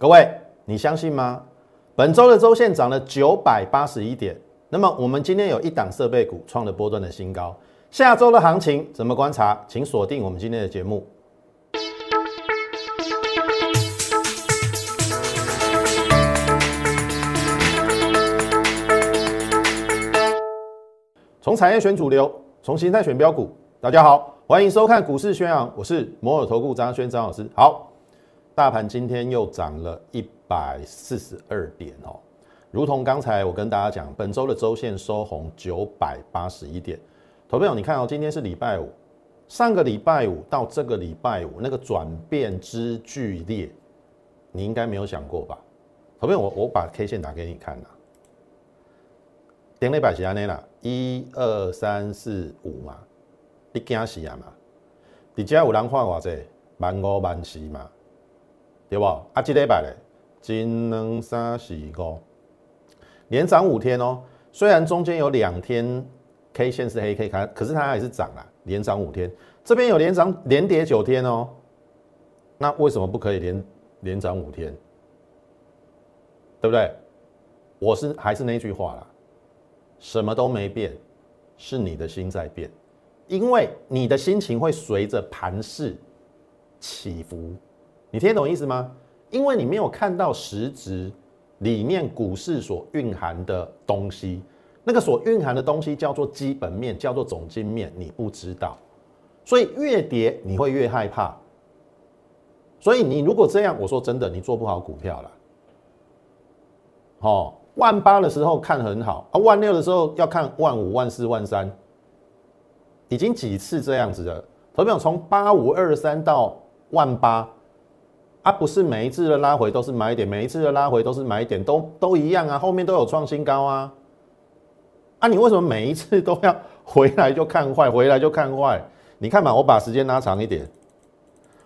各位，你相信吗？本周的周线涨了九百八十一点。那么我们今天有一档设备股创了波段的新高。下周的行情怎么观察？请锁定我们今天的节目。从产业选主流，从形态选标股。大家好，欢迎收看股市宣扬，我是摩尔投顾张轩张老师。好，大盘今天又涨了一百四十二点哦。如同刚才我跟大家讲，本周的周线收红九百八十一点。投票，你看哦，今天是礼拜五，上个礼拜五到这个礼拜五，那个转变之剧烈，你应该没有想过吧？投票，我我把 K 线打给你看呐。点了百是安尼啦，一二三四五嘛，你惊死啊嘛？底下有人看偌济，万五万四嘛，对不？啊，这礼拜咧，一、两、三、四、五。连涨五天哦，虽然中间有两天 K 线是黑 K 开，可是它还是涨了，连涨五天。这边有连涨连跌九天哦，那为什么不可以连连涨五天？对不对？我是还是那句话啦，什么都没变，是你的心在变，因为你的心情会随着盘势起伏，你听懂意思吗？因为你没有看到实质。里面股市所蕴含的东西，那个所蕴含的东西叫做基本面，叫做总金面，你不知道，所以越跌你会越害怕。所以你如果这样，我说真的，你做不好股票了。哦，万八的时候看很好啊，万六的时候要看万五、万四、万三，已经几次这样子了。投票从八五二三到万八。啊，不是每一次的拉回都是买点，每一次的拉回都是买点，都都一样啊，后面都有创新高啊。啊，你为什么每一次都要回来就看坏，回来就看坏？你看嘛，我把时间拉长一点，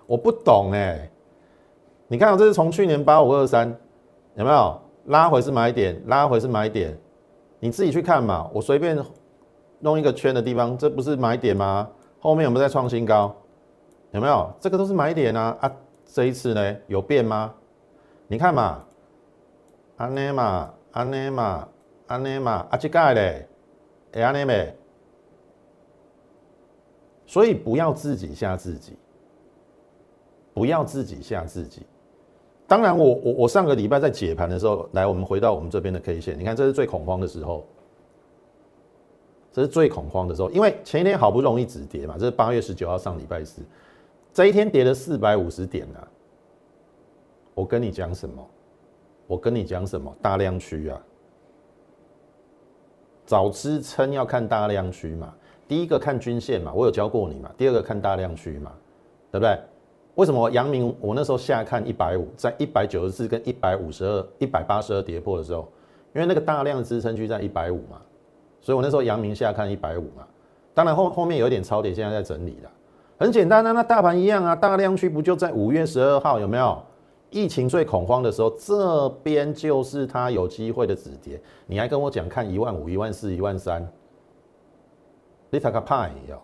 我不懂哎。你看，这是从去年八五二三，有没有拉回是买点，拉回是买点，你自己去看嘛。我随便弄一个圈的地方，这不是买点吗？后面有没有在创新高？有没有？这个都是买点啊啊！这一次呢有变吗？你看嘛，安内嘛，安内嘛，安内嘛，阿吉盖嘞，哎安内没？所以不要自己吓自己，不要自己吓自己。当然，我我我上个礼拜在解盘的时候，来我们回到我们这边的 K 线，你看这是最恐慌的时候，这是最恐慌的时候，因为前一天好不容易止跌嘛，这是八月十九号上礼拜四。这一天跌了四百五十点啊！我跟你讲什么？我跟你讲什么？大量区啊！找支撑要看大量区嘛。第一个看均线嘛，我有教过你嘛。第二个看大量区嘛，对不对？为什么阳明我那时候下看一百五，在一百九十四跟一百五十二、一百八十二跌破的时候，因为那个大量支撑区在一百五嘛，所以我那时候阳明下看一百五嘛。当然后后面有点超跌，现在在整理了。很简单啊，那大盘一样啊，大量区不就在五月十二号有没有？疫情最恐慌的时候，这边就是它有机会的止跌。你还跟我讲看一万五、一万四、一万三，你塔个派哟！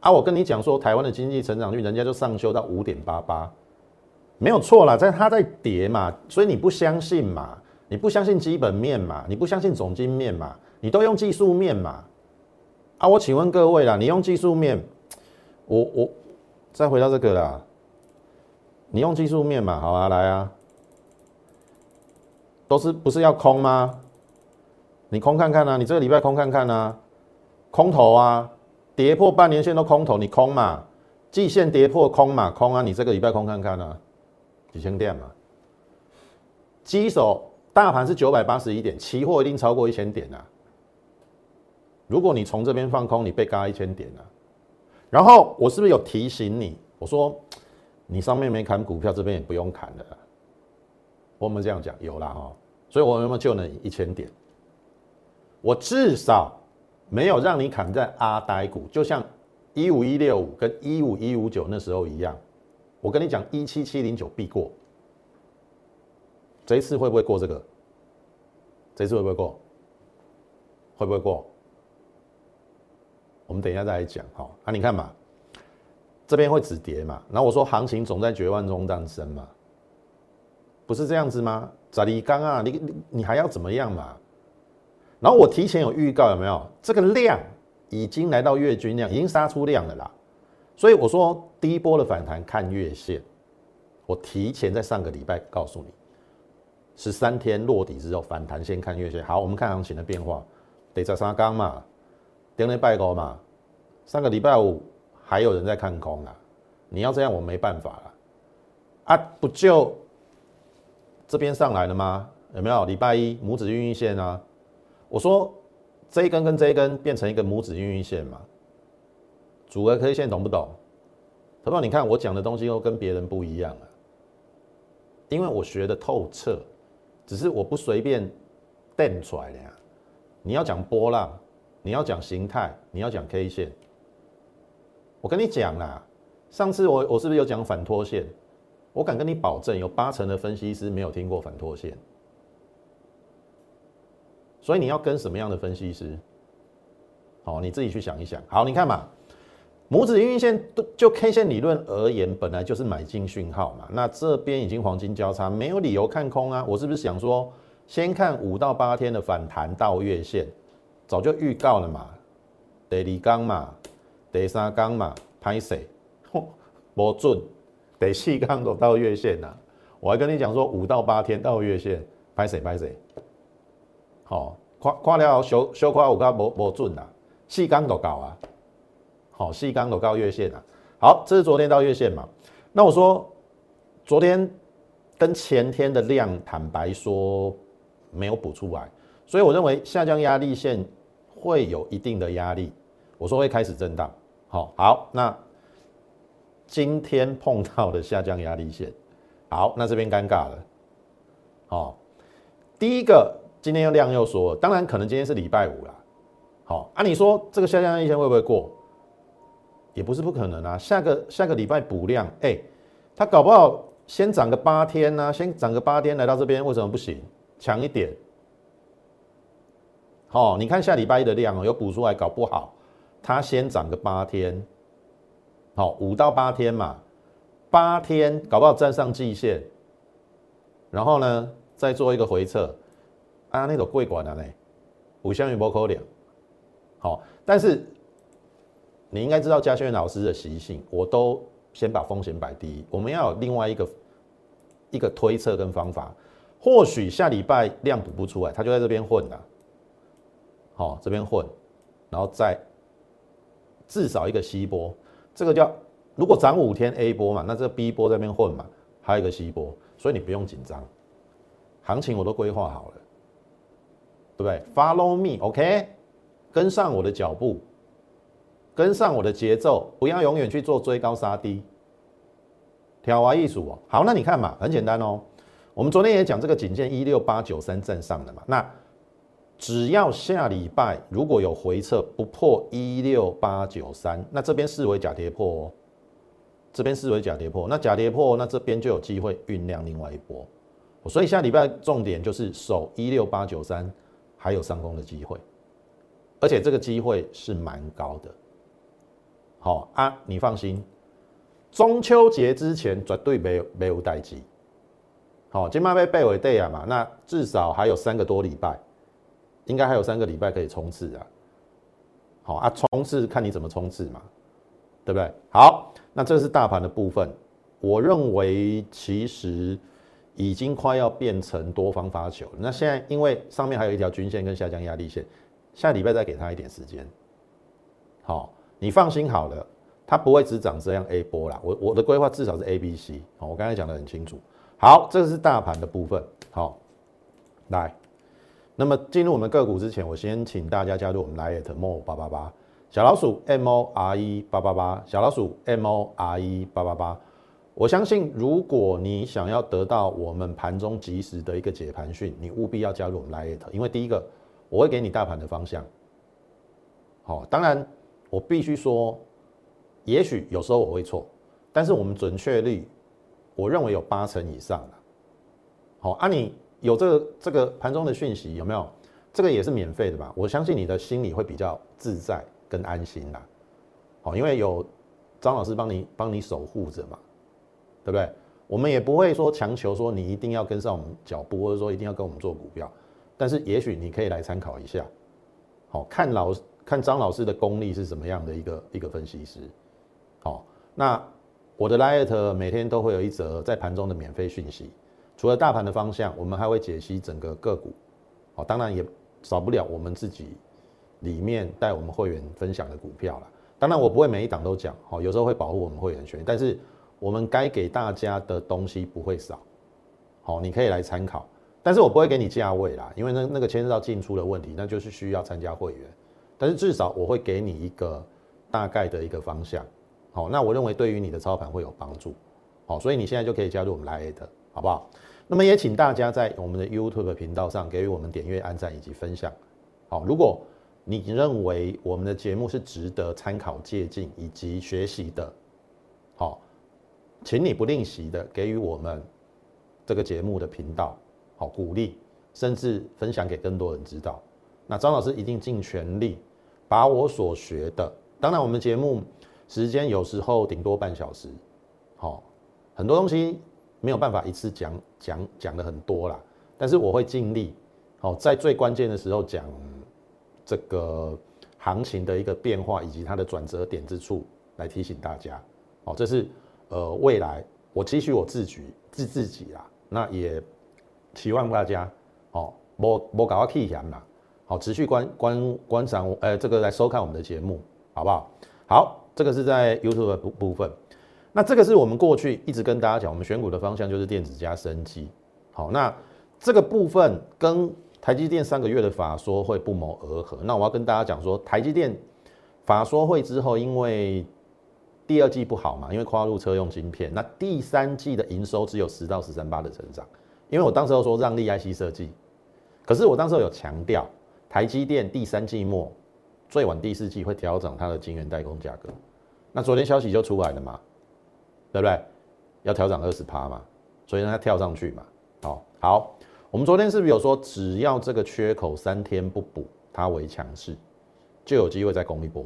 啊，我跟你讲说，台湾的经济成长率，人家就上修到五点八八，没有错啦，在它在跌嘛，所以你不相信嘛？你不相信基本面嘛？你不相信总经面嘛？你都用技术面嘛？啊，我请问各位啦，你用技术面，我我再回到这个啦，你用技术面嘛，好啊，来啊，都是不是要空吗？你空看看啊，你这个礼拜空看看啊，空头啊，跌破半年线都空头，你空嘛，季线跌破空嘛，空啊，你这个礼拜空看看啊，几千点嘛，基手大盘是九百八十一点，期货一定超过一千点啊。如果你从这边放空，你被嘎一千点了。然后我是不是有提醒你？我说你上面没砍股票，这边也不用砍了。我们这样讲有了哈，所以我有没有救你一千点？我至少没有让你砍在阿呆股，就像一五一六五跟一五一五九那时候一样。我跟你讲，一七七零九必过。这一次会不会过这个？这次会不会过？会不会过？我们等一下再来讲，好啊，你看嘛，这边会止跌嘛，然后我说行情总在绝望中诞生嘛，不是这样子吗？咋里刚啊，你你你还要怎么样嘛？然后我提前有预告，有没有？这个量已经来到月均量，已经杀出量了啦。所以我说第一波的反弹看月线，我提前在上个礼拜告诉你，十三天落底之后反弹先看月线。好，我们看行情的变化，得在沙刚嘛，顶礼拜五嘛，上个礼拜五还有人在看空啊。你要这样，我没办法了啊！不就这边上来了吗？有没有？礼拜一拇指孕育线啊？我说这一根跟这一根变成一个拇指孕育线嘛？组合 K 线懂不懂？朋友，你看我讲的东西又跟别人不一样啊，因为我学的透彻，只是我不随便垫出来的呀。你要讲波浪，你要讲形态，你要讲 K 线，我跟你讲啦。上次我我是不是有讲反拖线？我敢跟你保证，有八成的分析师没有听过反拖线。所以你要跟什么样的分析师？好，你自己去想一想。好，你看嘛，拇指运线就 K 线理论而言，本来就是买进讯号嘛。那这边已经黄金交叉，没有理由看空啊。我是不是想说，先看五到八天的反弹到月线，早就预告了嘛。第二缸嘛，第三缸嘛，拍谁？不准，第四缸都到月线了！我还跟你讲说，五到八天到月线，拍谁拍谁。好，夸夸了小小夸五个不不准呐，四缸都高啊！好，四缸都高月线啊！好，这是昨天到月线嘛？那我说，昨天跟前天的量，坦白说没有补出来，所以我认为下降压力线会有一定的压力。我说会开始震荡。好，好，那。今天碰到的下降压力线，好，那这边尴尬了，好，第一个今天又量又缩，当然可能今天是礼拜五了，好，按你说这个下降压力线会不会过？也不是不可能啊，下个下个礼拜补量，哎，它搞不好先涨个八天呢，先涨个八天来到这边，为什么不行？强一点，好，你看下礼拜一的量哦，有补出来，搞不好它先涨个八天。好，五到八天嘛，八天搞不好站上季线，然后呢，再做一个回撤，啊，那种贵管的呢，五香与波可两，好，但是你应该知道嘉轩老师的习性，我都先把风险摆第一，我们要有另外一个一个推测跟方法，或许下礼拜量补不出来，他就在这边混了，好，这边混，然后再至少一个吸波。这个叫如果涨五天 A 波嘛，那这 B 波在那边混嘛，还有一个 C 波，所以你不用紧张，行情我都规划好了，对不对？Follow me，OK，跟上我的脚步，跟上我的节奏，不要永远去做追高杀低，挑娃艺术哦。好，那你看嘛，很简单哦。我们昨天也讲这个颈线一六八九三站上的嘛，那。只要下礼拜如果有回撤不破一六八九三，那这边视为假跌破哦。这边视为假跌破，那假跌破，那这边就有机会酝酿另外一波。所以下礼拜重点就是守一六八九三，还有上攻的机会，而且这个机会是蛮高的。好啊，你放心，中秋节之前绝对没有没有待机。好，今麦被背尾对啊嘛，那至少还有三个多礼拜。应该还有三个礼拜可以冲刺啊，好啊，冲刺看你怎么冲刺嘛，对不对？好，那这是大盘的部分，我认为其实已经快要变成多方发球。那现在因为上面还有一条均线跟下降压力线，下礼拜再给他一点时间。好，你放心好了，它不会只涨这样 A 波啦。我我的规划至少是 A、B、C。我刚才讲的很清楚。好，这个是大盘的部分。好，来。那么进入我们个股之前，我先请大家加入我们 Lite More 八八八小老鼠 M O R E 八八八小老鼠 M O R E 八八八。我相信，如果你想要得到我们盘中及时的一个解盘讯，你务必要加入我们 Lite，因为第一个我会给你大盘的方向。好，当然我必须说，也许有时候我会错，但是我们准确率，我认为有八成以上了。好，啊你。有这个这个盘中的讯息有没有？这个也是免费的吧？我相信你的心里会比较自在跟安心啦。好，因为有张老师帮你帮你守护着嘛，对不对？我们也不会说强求说你一定要跟上我们脚步，或者说一定要跟我们做股票。但是也许你可以来参考一下，好看老看张老师的功力是什么样的一个一个分析师。好，那我的 liet 每天都会有一则在盘中的免费讯息，除了大盘的方向，我们还会解析整个个股。哦，当然也少不了我们自己里面带我们会员分享的股票了。当然我不会每一档都讲，好，有时候会保护我们会员权，但是我们该给大家的东西不会少。好，你可以来参考。但是我不会给你价位啦，因为那那个牵涉到进出的问题，那就是需要参加会员。但是至少我会给你一个大概的一个方向，好，那我认为对于你的操盘会有帮助，好，所以你现在就可以加入我们来的，好不好？那么也请大家在我们的 YouTube 频道上给予我们点阅、按赞以及分享，好，如果你认为我们的节目是值得参考、借鉴以及学习的，好，请你不吝惜的给予我们这个节目的频道。好，鼓励，甚至分享给更多人知道。那张老师一定尽全力把我所学的，当然我们节目时间有时候顶多半小时，好，很多东西没有办法一次讲讲讲的很多啦。但是我会尽力，好，在最关键的时候讲这个行情的一个变化以及它的转折点之处来提醒大家。哦，这是呃未来我期许我自己自自己啦，那也。期望大家，哦，莫莫搞到气闲啦，好，持续观观观赏，呃，这个来收看我们的节目，好不好？好，这个是在 YouTube 的部部分，那这个是我们过去一直跟大家讲，我们选股的方向就是电子加生机，好，那这个部分跟台积电三个月的法说会不谋而合，那我要跟大家讲说，台积电法说会之后，因为第二季不好嘛，因为跨入车用晶片，那第三季的营收只有十到十三八的成长。因为我当时候说让利 IC 设计，可是我当时候有强调，台积电第三季末，最晚第四季会调整它的晶圆代工价格。那昨天消息就出来了嘛，对不对？要调整二十趴嘛，所以让它跳上去嘛。好，好，我们昨天是不是有说，只要这个缺口三天不补，它为强势，就有机会再攻一波？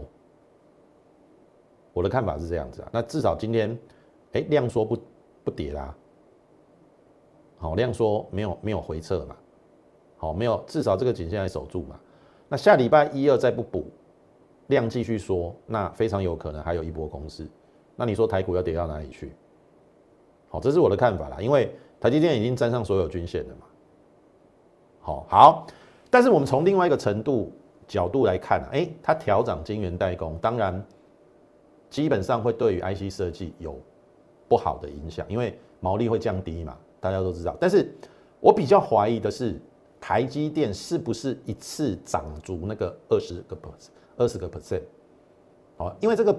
我的看法是这样子啊。那至少今天，哎，量缩不不跌啦。好量说没有没有回撤嘛，好没有至少这个颈线还守住嘛，那下礼拜一二再不补，量继续说，那非常有可能还有一波攻势，那你说台股要跌到哪里去？好，这是我的看法啦，因为台积电已经站上所有均线了嘛。好，好，但是我们从另外一个程度角度来看，哎，它调整晶圆代工，当然基本上会对于 IC 设计有不好的影响，因为毛利会降低嘛。大家都知道，但是我比较怀疑的是，台积电是不是一次涨足那个二十个 percent，二十个 percent，好，因为这个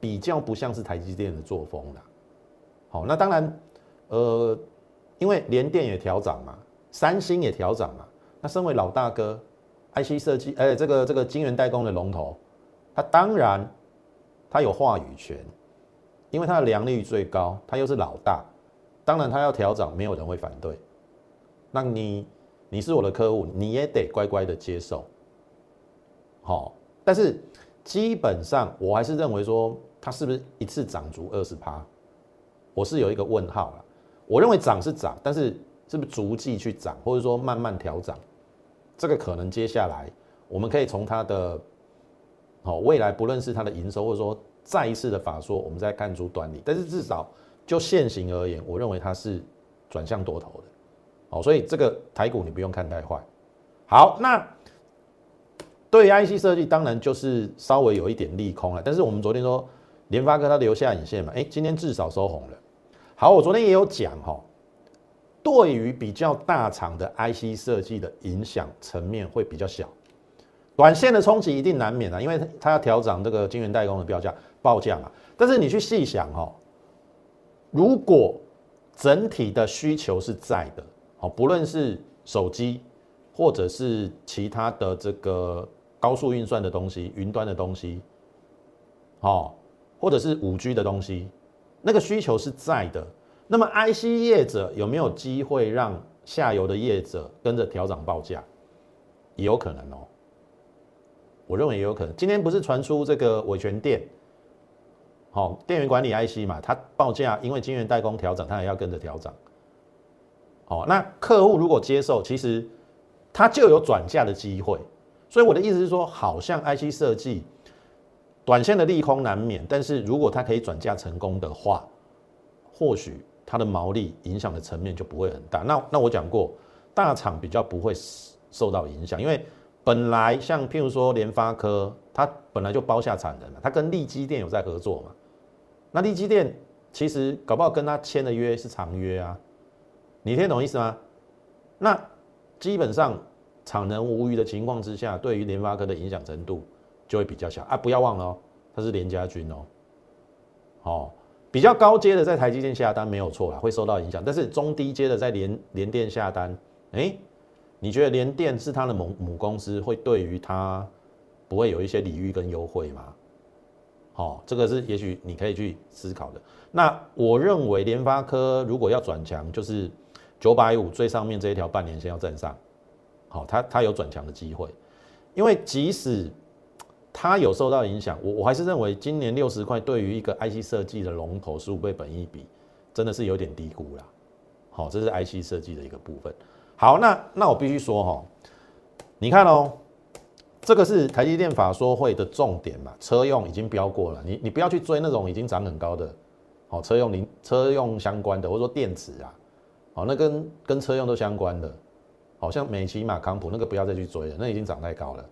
比较不像是台积电的作风啦。好，那当然，呃，因为联电也调涨嘛，三星也调涨嘛，那身为老大哥，IC 设计，哎，这个这个晶圆代工的龙头，他当然他有话语权，因为他的良率最高，他又是老大。当然，他要调整，没有人会反对。那你，你是我的客户，你也得乖乖的接受。好，但是基本上我还是认为说，它是不是一次涨足二十趴？我是有一个问号了。我认为涨是涨，但是是不是逐季去涨，或者说慢慢调整？这个可能接下来我们可以从它的好未来，不论是它的营收，或者说再一次的法说，我们再看出端倪。但是至少。就现行而言，我认为它是转向多头的，好，所以这个台股你不用看太坏。好，那对于 IC 设计，当然就是稍微有一点利空了。但是我们昨天说联发科它留下影线嘛，哎，今天至少收红了。好，我昨天也有讲哈，对于比较大厂的 IC 设计的影响层面会比较小，短线的冲击一定难免啊，因为它要调整这个晶圆代工的标价报价嘛。但是你去细想哈。如果整体的需求是在的，好，不论是手机或者是其他的这个高速运算的东西、云端的东西，好，或者是五 G 的东西，那个需求是在的。那么 IC 业者有没有机会让下游的业者跟着调涨报价？也有可能哦。我认为也有可能。今天不是传出这个伟权店好，电源管理 IC 嘛，它报价因为晶圆代工调整，它也要跟着调整。好，那客户如果接受，其实它就有转嫁的机会。所以我的意思是说，好像 IC 设计短线的利空难免，但是如果它可以转嫁成功的话，或许它的毛利影响的层面就不会很大。那那我讲过，大厂比较不会受到影响，因为本来像譬如说联发科，它本来就包下产能了，它跟利基电有在合作嘛。那利基电其实搞不好跟他签的约是长约啊，你听懂意思吗？那基本上。产能无虞的情况之下，对于联发科的影响程度就会比较小啊！不要忘了哦，它是联家军哦，哦，比较高阶的在台积电下单没有错啦，会受到影响。但是中低阶的在联联电下单，哎，你觉得联电是它的母母公司，会对于它不会有一些礼遇跟优惠吗？哦，这个是也许你可以去思考的。那我认为联发科如果要转强，就是九百五最上面这一条半年线要站上。好，它它有转强的机会，因为即使它有受到影响，我我还是认为今年六十块对于一个 IC 设计的龙头十五倍本益比，真的是有点低估了。好，这是 IC 设计的一个部分。好，那那我必须说哈，你看哦，这个是台积电法说会的重点嘛，车用已经标过了，你你不要去追那种已经涨很高的，好，车用零车用相关的，或者说电池啊，好，那跟跟车用都相关的。好像美琪、马康普那个不要再去追了，那已经涨太高了。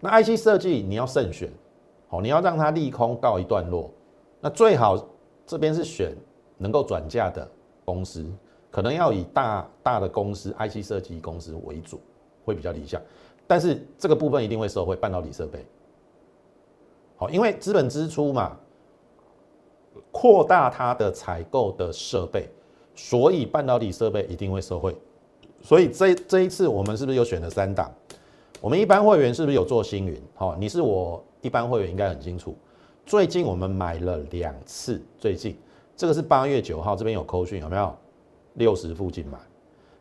那 IC 设计你要慎选，好，你要让它利空告一段落。那最好这边是选能够转嫁的公司，可能要以大大的公司 IC 设计公司为主，会比较理想。但是这个部分一定会收回半导体设备，好，因为资本支出嘛，扩大它的采购的设备，所以半导体设备一定会收回。所以这这一次我们是不是又选了三档？我们一般会员是不是有做星云？好，你是我一般会员应该很清楚。最近我们买了两次，最近这个是八月九号，这边有扣讯有没有？六十附近买，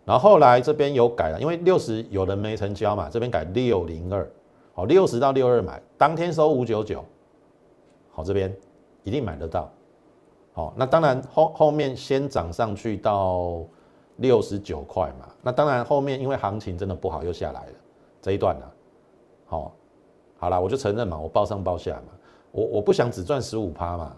然后后来这边有改了，因为六十有人没成交嘛，这边改六零二，好，六十到六二买，当天收五九九，好，这边一定买得到。好，那当然后后面先涨上去到。六十九块嘛，那当然后面因为行情真的不好又下来了，这一段呢，好，好了，我就承认嘛，我报上报下嘛，我我不想只赚十五趴嘛，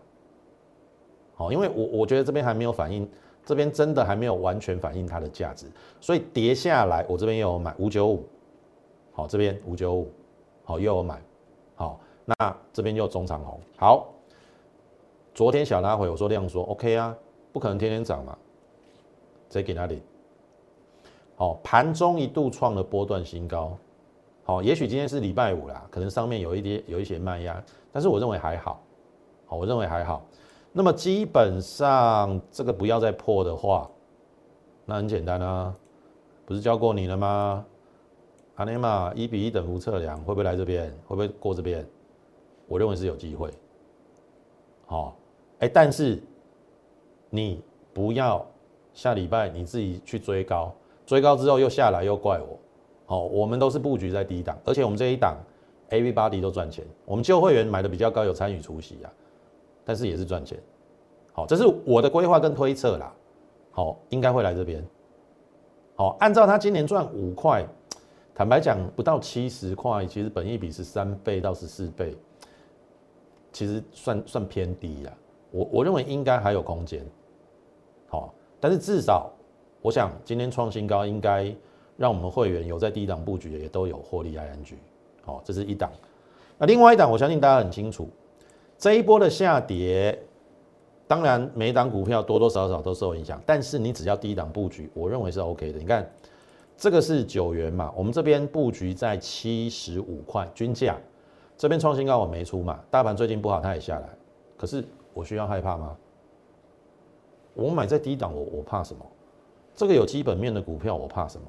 好，因为我我觉得这边还没有反应，这边真的还没有完全反映它的价值，所以跌下来我这边又有买五九五，好，这边五九五，好又有买，好，那这边又中长红，好，昨天小拉回我说量说 OK 啊，不可能天天涨嘛。再给那里，好，盘中一度创了波段新高，哦，也许今天是礼拜五啦，可能上面有一些有一些卖压，但是我认为还好，好，我认为还好。那么基本上这个不要再破的话，那很简单啊，不是教过你了吗？阿尼玛一比一等幅测量会不会来这边？会不会过这边？我认为是有机会，好，哎，但是你不要。下礼拜你自己去追高，追高之后又下来又怪我，好，我们都是布局在低档，而且我们这一档 A V 八 D 都赚钱，我们旧会员买的比较高，有参与出席啊，但是也是赚钱，好，这是我的规划跟推测啦，好，应该会来这边，好，按照他今年赚五块，坦白讲不到七十块，其实本益比是三倍到十四倍，其实算算偏低呀，我我认为应该还有空间，好。但是至少，我想今天创新高，应该让我们会员有在低档布局也都有获利 ING，好，这是一档。那另外一档，我相信大家很清楚，这一波的下跌，当然每档股票多多少少都受影响，但是你只要低档布局，我认为是 OK 的。你看这个是九元嘛，我们这边布局在七十五块均价，这边创新高我没出嘛，大盘最近不好它也下来，可是我需要害怕吗？我买在低档，我我怕什么？这个有基本面的股票，我怕什么？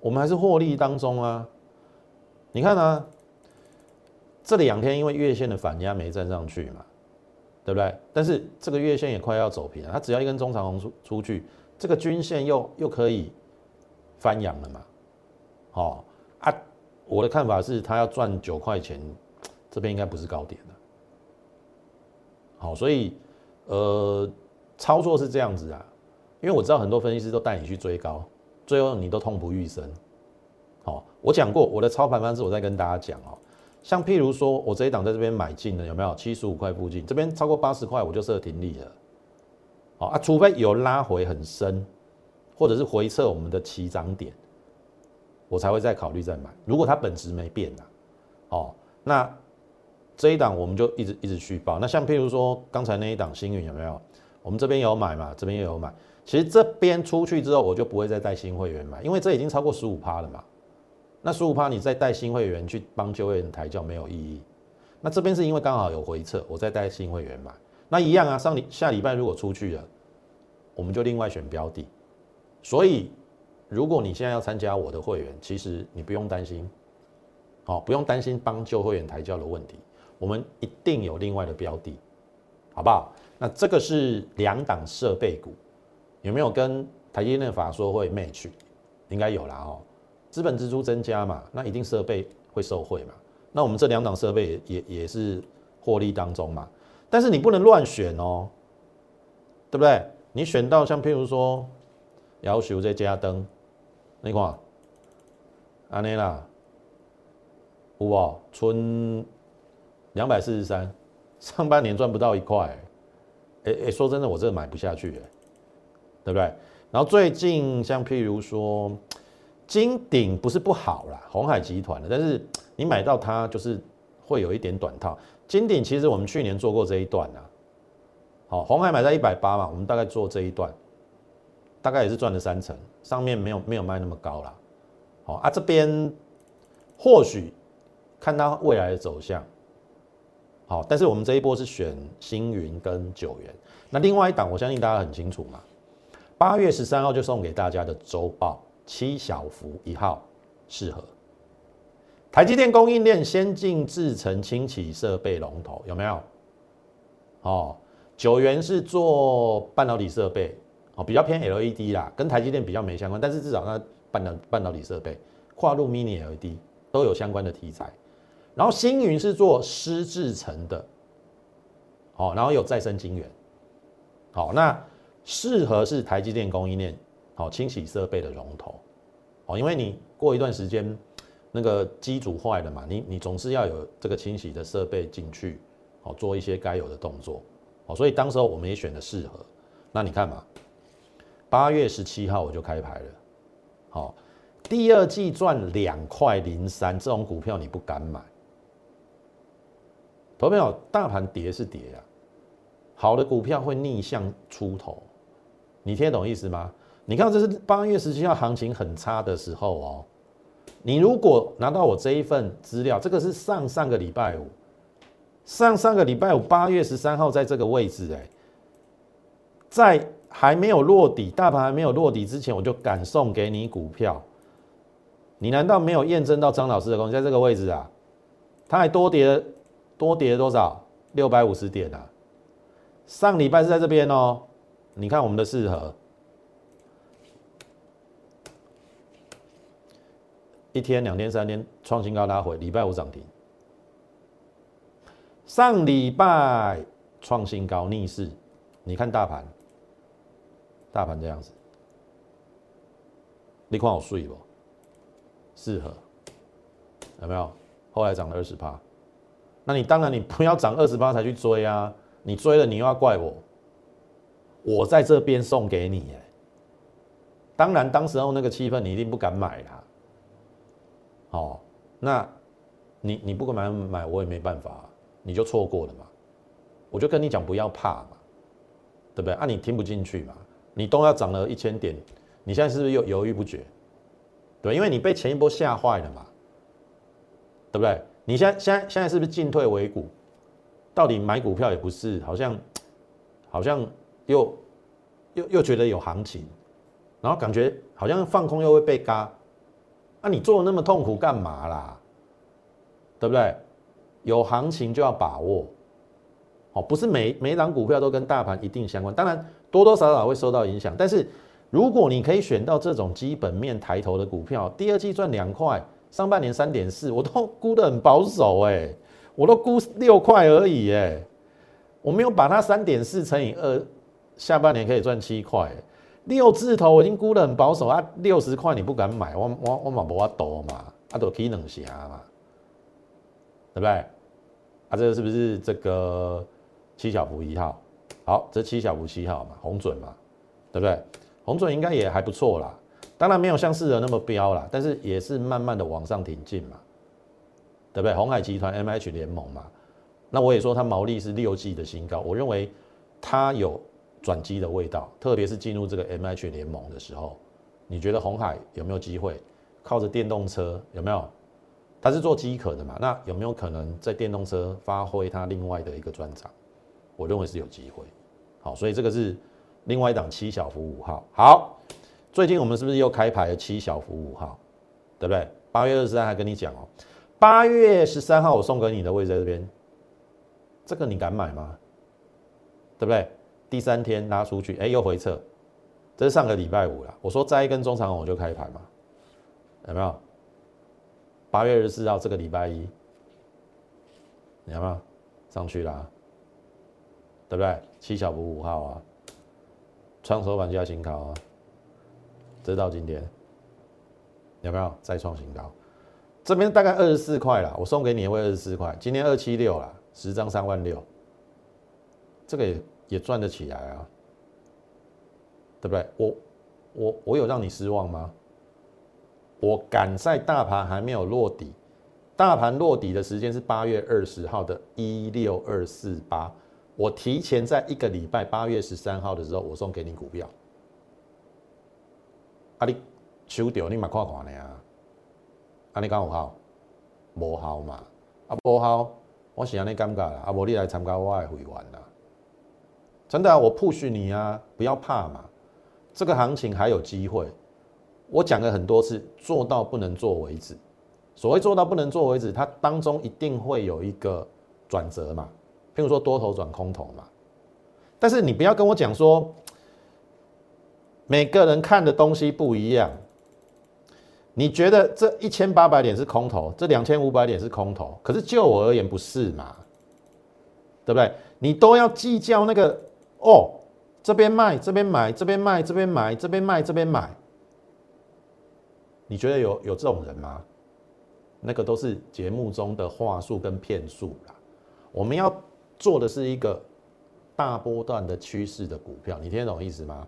我们还是获利当中啊！你看啊，这两天因为月线的反压没站上去嘛，对不对？但是这个月线也快要走平了，它只要一根中长红出出去，这个均线又又可以翻阳了嘛？好啊，我的看法是，它要赚九块钱，这边应该不是高点的。好，所以呃，操作是这样子啊，因为我知道很多分析师都带你去追高，最后你都痛不欲生。好，我讲过我的操盘方式，我再跟大家讲哦。像譬如说我这一档在这边买进的有没有？七十五块附近，这边超过八十块我就设停利了。好啊，除非有拉回很深，或者是回撤我们的起涨点，我才会再考虑再买。如果它本质没变的，哦，那这一档我们就一直一直续报。那像譬如说刚才那一档星云有没有？我们这边有买嘛？这边也有买。其实这边出去之后，我就不会再带新会员买，因为这已经超过十五趴了嘛。那十五趴你再带新会员去帮旧会员抬轿没有意义。那这边是因为刚好有回撤，我再带新会员买，那一样啊。上礼下礼拜如果出去了，我们就另外选标的。所以如果你现在要参加我的会员，其实你不用担心，好，不用担心帮旧会员抬轿的问题。我们一定有另外的标的，好不好？那这个是两档设备股，有没有跟台积电法说会 match？应该有啦哦。资本支出增加嘛，那一定设备会受惠嘛。那我们这两档设备也也是获利当中嘛。但是你不能乱选哦，对不对？你选到像譬如说，要求在加灯，你看，安尼啦，有无？春两百四十三，上半年赚不到一块，哎哎，说真的，我这买不下去哎，对不对？然后最近像譬如说。金鼎不是不好啦，红海集团的，但是你买到它就是会有一点短套。金鼎其实我们去年做过这一段啊，好，红海买在一百八嘛，我们大概做这一段，大概也是赚了三成，上面没有没有卖那么高啦。好啊，这边或许看它未来的走向，好，但是我们这一波是选星云跟九元，那另外一档我相信大家很清楚嘛，八月十三号就送给大家的周报。七小福一号适合台积电供应链先进制程清洗设备龙头有没有？哦，九元是做半导体设备哦，比较偏 LED 啦，跟台积电比较没相关，但是至少它半导半导体设备跨入 Mini LED 都有相关的题材。然后星云是做湿制成的，哦，然后有再生晶圆，好，那适合是台积电供应链。好，清洗设备的龙头，哦，因为你过一段时间，那个机组坏了嘛，你你总是要有这个清洗的设备进去，好做一些该有的动作，哦，所以当时候我们也选的适合。那你看嘛，八月十七号我就开牌了，好，第二季赚两块零三，这种股票你不敢买，投票大盘跌是跌啊，好的股票会逆向出头，你听得懂意思吗？你看，这是八月十七号行情很差的时候哦。你如果拿到我这一份资料，这个是上上个礼拜五，上上个礼拜五八月十三号在这个位置，哎，在还没有落底，大盘还没有落底之前，我就敢送给你股票。你难道没有验证到张老师的功？在这个位置啊，他还多跌多跌多少？六百五十点啊！上礼拜是在这边哦。你看我们的四合。一天、两天、三天创新高拉回，礼拜五涨停。上礼拜创新高逆势，你看大盘，大盘这样子，你看我睡不？四合有没有？后来涨了二十八，那你当然你不要涨二十八才去追啊！你追了你又要怪我，我在这边送给你哎。当然当时候那个气氛你一定不敢买啦。哦，那，你你不敢买买，我也没办法，你就错过了嘛。我就跟你讲不要怕嘛，对不对？啊，你听不进去嘛？你都要涨了一千点，你现在是不是又犹豫不决？对，因为你被前一波吓坏了嘛，对不对？你现在现在现在是不是进退维谷？到底买股票也不是，好像好像又又又觉得有行情，然后感觉好像放空又会被嘎。那你做那么痛苦干嘛啦？对不对？有行情就要把握，哦，不是每每档股票都跟大盘一定相关，当然多多少少会受到影响。但是如果你可以选到这种基本面抬头的股票，第二季赚两块，上半年三点四，我都估得很保守哎，我都估六块而已哎，我没有把它三点四乘以二，下半年可以赚七块。六字头我已经估得很保守啊，六十块你不敢买，我我我嘛无法多嘛，啊都可以两下嘛，对不对？啊，这个是不是这个七小福一号？好，这七小福七号嘛，红准嘛，对不对？红准应该也还不错啦，当然没有像四人那么标啦，但是也是慢慢的往上挺进嘛，对不对？红海集团 M H 联盟嘛，那我也说它毛利是六 G 的新高，我认为它有。转机的味道，特别是进入这个 M H 联盟的时候，你觉得红海有没有机会靠着电动车有没有？它是做机壳的嘛？那有没有可能在电动车发挥它另外的一个专长？我认为是有机会。好，所以这个是另外一档七小福五号。好，最近我们是不是又开牌了七小福五号？对不对？八月二十三还跟你讲哦，八月十三号我送给你的位置在这边，这个你敢买吗？对不对？第三天拉出去，哎，又回撤，这是上个礼拜五了。我说摘一根中长红就开盘嘛，有没有？八月二十四号这个礼拜一，有没有上去啦？对不对？七小补五号啊，创收盘价新高啊，直到今天有没有再创新高？这边大概二十四块了，我送给你会二十四块，今天二七六了，十张三万六，这个也。也赚得起来啊，对不对？我我我有让你失望吗？我赶在大盘还没有落底，大盘落底的时间是八月二十号的一六二四八，我提前在一个礼拜八月十三号的时候，我送给你股票，啊你收掉你嘛看看呢啊，啊你讲有效，无效嘛，啊无效，我是安尼感觉啦，啊无你来参加我的会员啦。真的啊，我 push 你啊，不要怕嘛，这个行情还有机会。我讲了很多次，做到不能做为止。所谓做到不能做为止，它当中一定会有一个转折嘛，譬如说多头转空头嘛。但是你不要跟我讲说，每个人看的东西不一样。你觉得这一千八百点是空头，这两千五百点是空头，可是就我而言不是嘛，对不对？你都要计较那个。哦，这边卖，这边买，这边卖，这边买，这边卖，这边买。你觉得有有这种人吗？那个都是节目中的话术跟骗术啦。我们要做的是一个大波段的趋势的股票，你听得懂意思吗？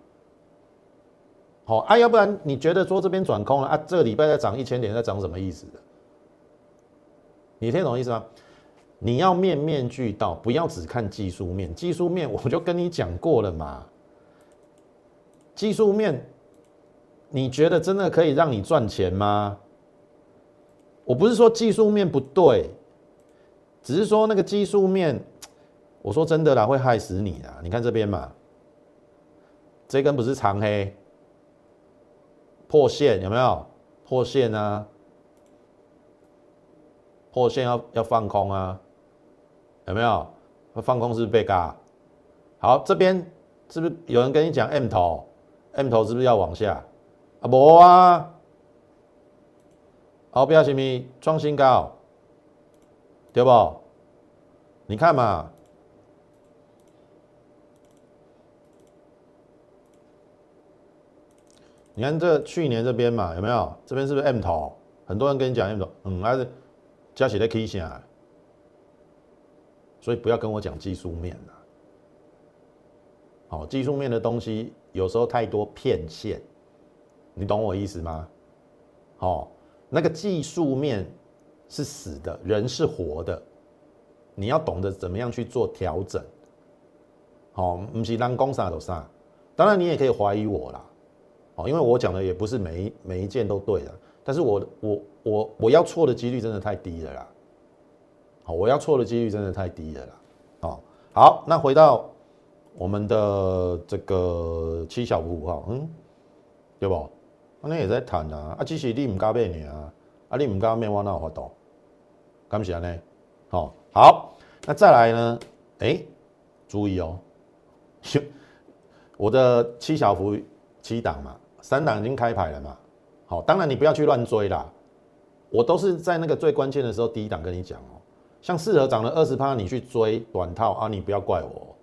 好啊，要不然你觉得说这边转空了啊，这个礼拜在涨一千点，在涨什么意思的？你听得懂意思吗？你要面面俱到，不要只看技术面。技术面我就跟你讲过了嘛。技术面，你觉得真的可以让你赚钱吗？我不是说技术面不对，只是说那个技术面，我说真的啦，会害死你啦。你看这边嘛，这根不是长黑，破线有没有？破线啊，破线要要放空啊。有没有？放空是不是被嘎？好，这边是不是有人跟你讲 M 头？M 头是不是要往下？啊，无啊。好，不要什么创新高，对不？你看嘛，你看这去年这边嘛，有没有？这边是不是 M 头？很多人跟你讲 M 头，嗯，还是加起来 K 线。所以不要跟我讲技术面了，好，技术面的东西有时候太多骗线，你懂我意思吗？好，那个技术面是死的，人是活的，你要懂得怎么样去做调整。好，不是让攻啥都啥，当然你也可以怀疑我啦，哦，因为我讲的也不是每一每一件都对的，但是我我我我要错的几率真的太低了啦。好，我要错的几率真的太低了啦。哦，好，那回到我们的这个七小五号，嗯，对不？那也在谈啊，啊，只是你唔加买呢啊，啊，你唔加买我哪有法度？感谢呢。好，好，那再来呢？哎，注意哦，我的七小福七档嘛，三档已经开牌了嘛。好，当然你不要去乱追啦，我都是在那个最关键的时候第一档跟你讲。像适合涨了二十趴，你去追短套啊，你不要怪我，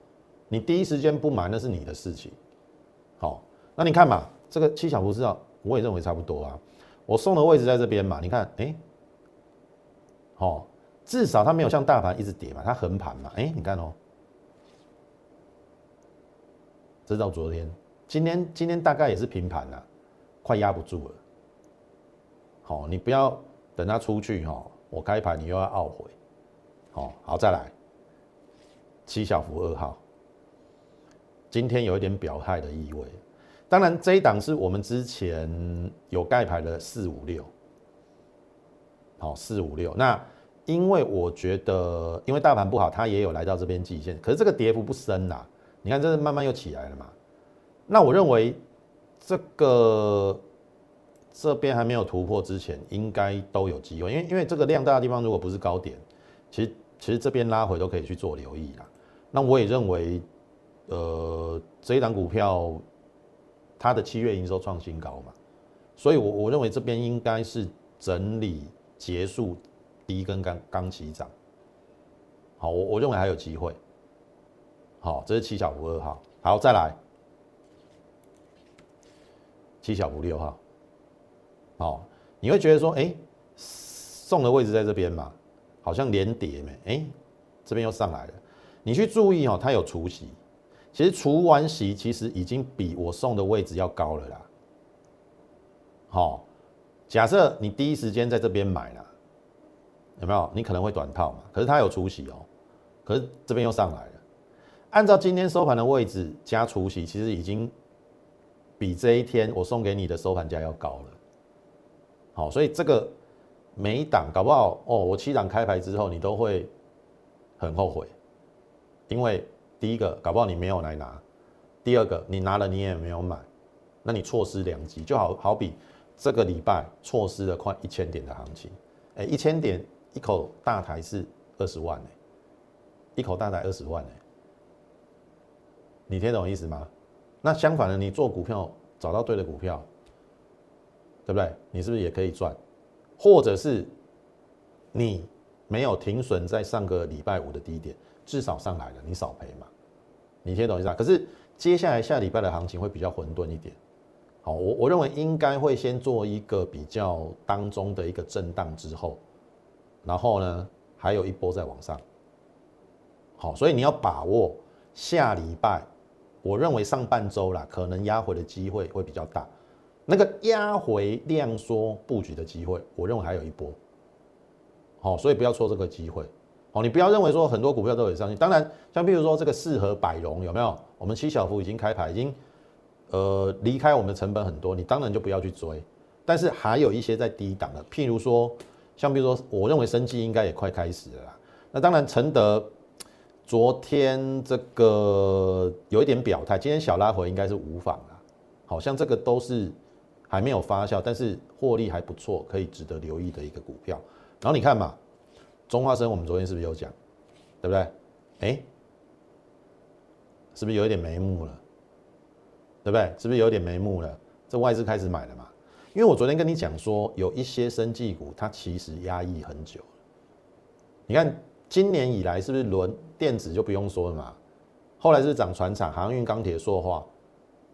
你第一时间不买那是你的事情。好，那你看嘛，这个七小福知道，我也认为差不多啊。我送的位置在这边嘛，你看，哎，好，至少它没有像大盘一直跌嘛，它横盘嘛，哎，你看哦，直到昨天，今天今天大概也是平盘了，快压不住了。好，你不要等它出去哈，我开盘你又要懊悔。好，好再来，七小福二号，今天有一点表态的意味。当然，这一档是我们之前有盖牌的四五六，好四五六。那因为我觉得，因为大盘不好，它也有来到这边季线，可是这个跌幅不深呐。你看，这是慢慢又起来了嘛。那我认为这个这边还没有突破之前，应该都有机会，因为因为这个量大的地方，如果不是高点，其实其实这边拉回都可以去做留意啦。那我也认为，呃，这一档股票。它的七月营收创新高嘛，所以，我我认为这边应该是整理结束第一根刚刚起涨，好，我我认为还有机会，好，这是七小福二号，好，再来。七小福六号，好，你会觉得说，哎，送的位置在这边嘛，好像连跌没，哎，这边又上来了，你去注意哦，它有除息。其实除完息，其实已经比我送的位置要高了啦。好，假设你第一时间在这边买了，有没有？你可能会短套嘛。可是它有除息哦，可是这边又上来了。按照今天收盘的位置加除息，其实已经比这一天我送给你的收盘价要高了。好，所以这个每一档搞不好哦，我七档开牌之后，你都会很后悔，因为。第一个，搞不好你没有来拿；第二个，你拿了你也没有买，那你错失良机。就好好比这个礼拜错失了快一千点的行情，哎，一千点一口大台是二十万哎，一口大台二十万哎，你听懂意思吗？那相反的，你做股票找到对的股票，对不对？你是不是也可以赚？或者是你没有停损在上个礼拜五的低点？至少上来了，你少赔嘛？你听懂意思啊？可是接下来下礼拜的行情会比较混沌一点。好，我我认为应该会先做一个比较当中的一个震荡之后，然后呢还有一波再往上。好，所以你要把握下礼拜，我认为上半周啦，可能压回的机会会比较大。那个压回量缩布局的机会，我认为还有一波。好，所以不要错这个机会。哦，你不要认为说很多股票都有上去，当然，像譬如说这个四合百荣有没有？我们七小福已经开牌，已经呃离开我们的成本很多，你当然就不要去追。但是还有一些在低档的，譬如说，像比如说，我认为生计应该也快开始了。那当然，承德昨天这个有一点表态，今天小拉回应该是无妨啦。好像这个都是还没有发酵，但是获利还不错，可以值得留意的一个股票。然后你看嘛。中华生，我们昨天是不是有讲，对不对？哎，是不是有一点眉目了？对不对？是不是有点眉目了？这外资开始买了嘛？因为我昨天跟你讲说，有一些生技股它其实压抑很久。你看今年以来是不是轮电子就不用说了嘛？后来是涨船厂、航运、钢铁、塑化，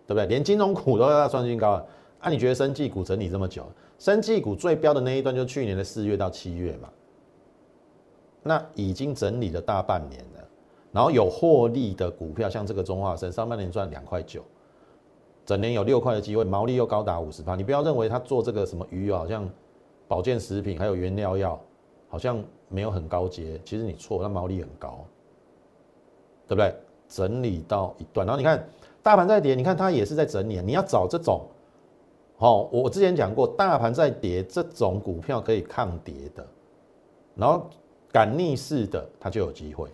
对不对？连金融股都要创新高了。啊，你觉得生技股整理这么久，生技股最标的那一段就去年的四月到七月嘛？那已经整理了大半年了，然后有获利的股票，像这个中化生，上半年赚两块九，整年有六块的机会，毛利又高达五十趴。你不要认为他做这个什么鱼油好像保健食品还有原料药，好像没有很高阶，其实你错，那毛利很高，对不对？整理到一段，然后你看大盘在跌，你看它也是在整理，你要找这种，好，我之前讲过，大盘在跌，这种股票可以抗跌的，然后。敢逆势的，它就有机会，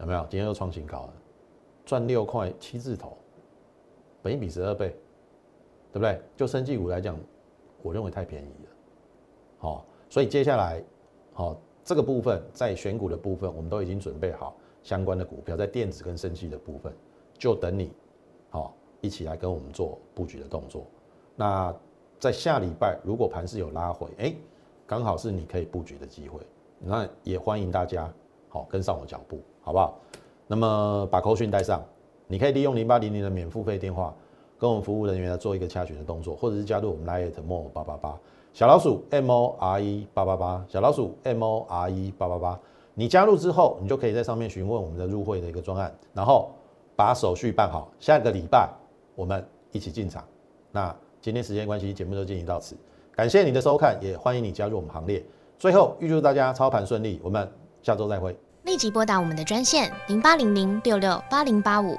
有没有？今天又创新高了，赚六块七字头，本一比十二倍，对不对？就生技股来讲，我认为太便宜了。好，所以接下来，好这个部分在选股的部分，我们都已经准备好相关的股票，在电子跟生技的部分，就等你，好一起来跟我们做布局的动作。那在下礼拜，如果盘是有拉回，哎，刚好是你可以布局的机会。那也欢迎大家好跟上我脚步，好不好？那么把扣讯带上，你可以利用零八零零的免付费电话，跟我们服务人员来做一个洽询的动作，或者是加入我们 Lite More 八八八小老鼠 M O R E 八八八小老鼠 M O R E 八八八。你加入之后，你就可以在上面询问我们的入会的一个专案，然后把手续办好。下个礼拜我们一起进场。那今天时间关系，节目就进行到此。感谢你的收看，也欢迎你加入我们行列。最后预祝大家操盘顺利，我们下周再会。立即拨打我们的专线零八零零六六八零八五